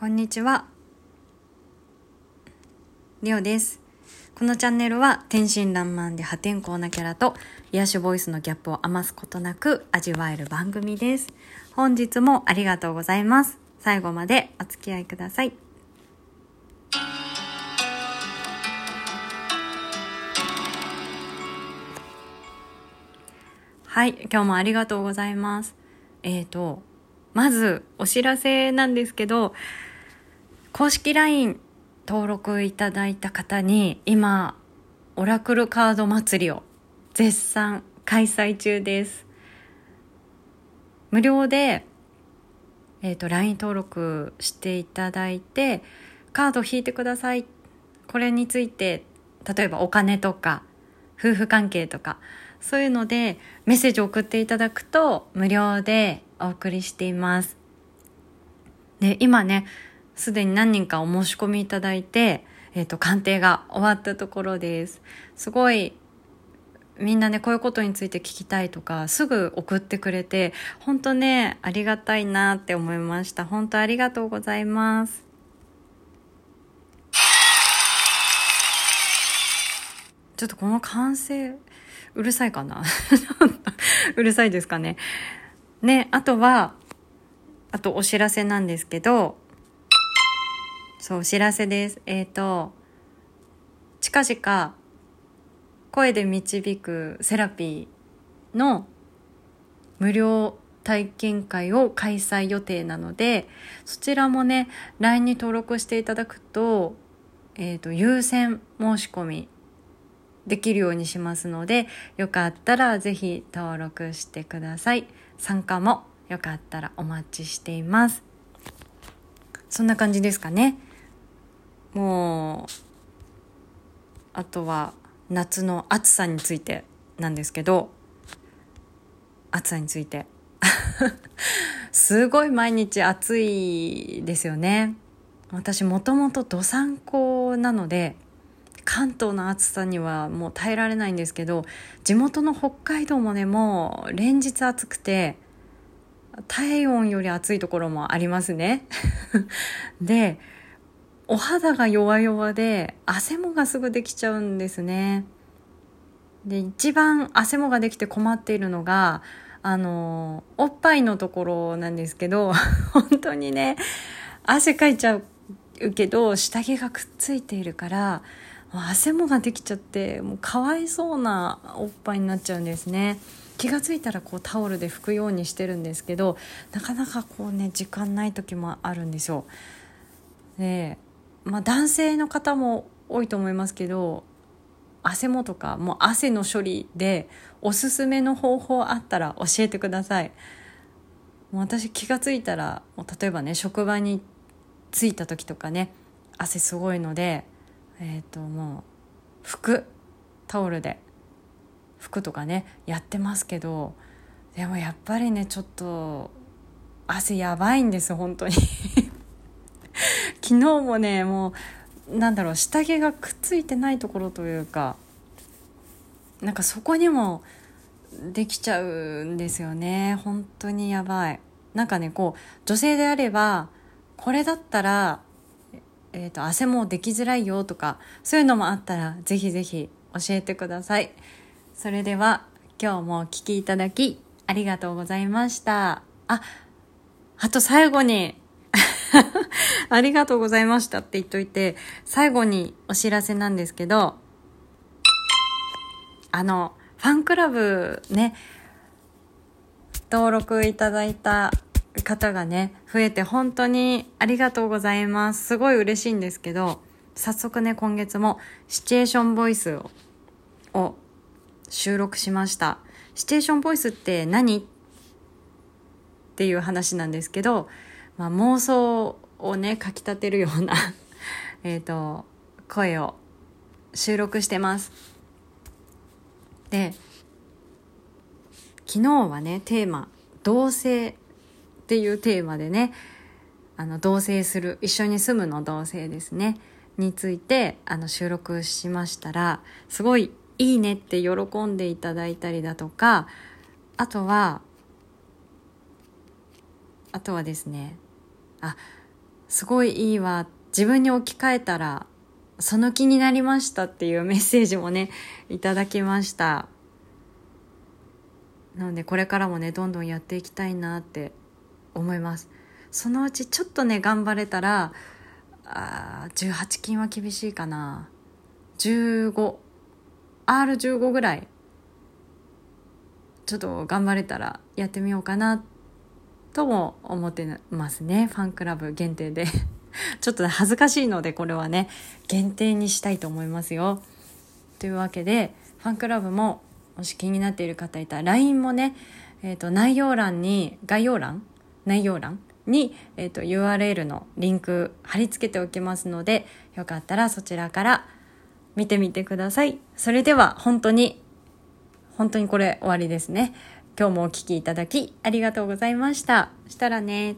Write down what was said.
こんにちは。りょうです。このチャンネルは天真爛漫で破天荒なキャラと癒しボイスのギャップを余すことなく味わえる番組です。本日もありがとうございます。最後までお付き合いください。はい、今日もありがとうございます。えーと、まずお知らせなんですけど、公式 LINE 登録いただいた方に今、オラクルカード祭りを絶賛開催中です。無料で、えっ、と、LINE 登録していただいて、カード引いてください。これについて、例えばお金とか、夫婦関係とか、そういうのでメッセージを送っていただくと無料でお送りしています。で、今ね、すでに何人かお申し込みいただいて、えっ、と、鑑定が終わったところです。すごい、みんなね、こういうことについて聞きたいとか、すぐ送ってくれて、本当ね、ありがたいなって思いました。本当ありがとうございます。ちょっとこの完成、うるさいかな？うるさいですかね？ね、あとは、あとお知らせなんですけど、そう、お知らせです。えっ、と、近々、声で導くセラピーの無料体験会を開催予定なので、そちらもね、LINE に登録していただくと、えっ、と、優先申し込みできるようにしますので、よかったらぜひ登録してください。参加もよかったらお待ちしています。そんな感じですかね。もう、あとは夏の暑さについてなんですけど、暑さについて。すごい毎日暑いですよね。私もともとどさんこなので、関東の暑さにはもう耐えられないんですけど地元の北海道もねもう連日暑くて体温より暑いところもありますね でお肌が弱々で汗もがすぐできちゃうんですね。で一番汗もができて困っているのがあのおっぱいのところなんですけど 本当にね汗かいちゃうけど下着がくっついているから汗もができちゃってもうかわいそうなおっぱいになっちゃうんですね。気が付いたらこうタオルで拭くようにしてるんですけどなかなかこうね時間ない時もあるんですよ。でまあ男性の方も多いと思いますけど汗もとかもう汗の処理でおすすめの方法あったら教えてください。もう私気が付いたらもう例えばね職場に着いた時とかね汗すごいのでえっ、ー、ともう服タオルで服とかねやってますけどでもやっぱりねちょっと汗やばいんです本当に。昨日もねもうなんだろう下着がくっついてないところというかなんかそこにもできちゃうんですよね。本当にやばい。なんかねこう女性であればこれだったらえーと、汗もできづらいよとかそういうのもあったらぜひぜひ教えてください。それでは今日もお聴きいただきありがとうございました。ああと最後にありがとうございましたって言っといて最後にお知らせなんですけどあのファンクラブね登録いただいた方がね増えて本当にありがとうございます。すごい嬉しいんですけど早速ね今月もシチュエーションボイスをを収録しました。シチュエーションボイスって何？っていう話なんですけど、まあ、妄想をねかきたてるような えっと声を収録してます。で昨日はねテーマ「同棲」っていうテーマでねあの同棲する一緒に住むの同棲ですね。についてあの収録しましたらすごいいいねって喜んでいただいたりだとかあとはあとはですねあすごいいいわ。自分に置き換えたらその気になりましたっていうメッセージもね いただきました。なのでこれからもねどんどんやっていきたいなって思います。そのうちちょっとね頑張れたらあ18金は厳しいかな。15R15 ぐらい。ちょっと頑張れたらやってみようかなってとも思ってますね。ファンクラブ限定で。ちょっと、恥ずかしいのでこれはね限定にしたいと思いますよ。というわけでファンクラブももし気になっている方いたら LINE もね、えーと、内容欄に概要欄内容欄に、えーと URL のリンク貼り付けておきますのでよかったらそちらから見てみてください。それでは本当に本当にこれ終わりですね。今日もお聴きいただきありがとうございました。したらね。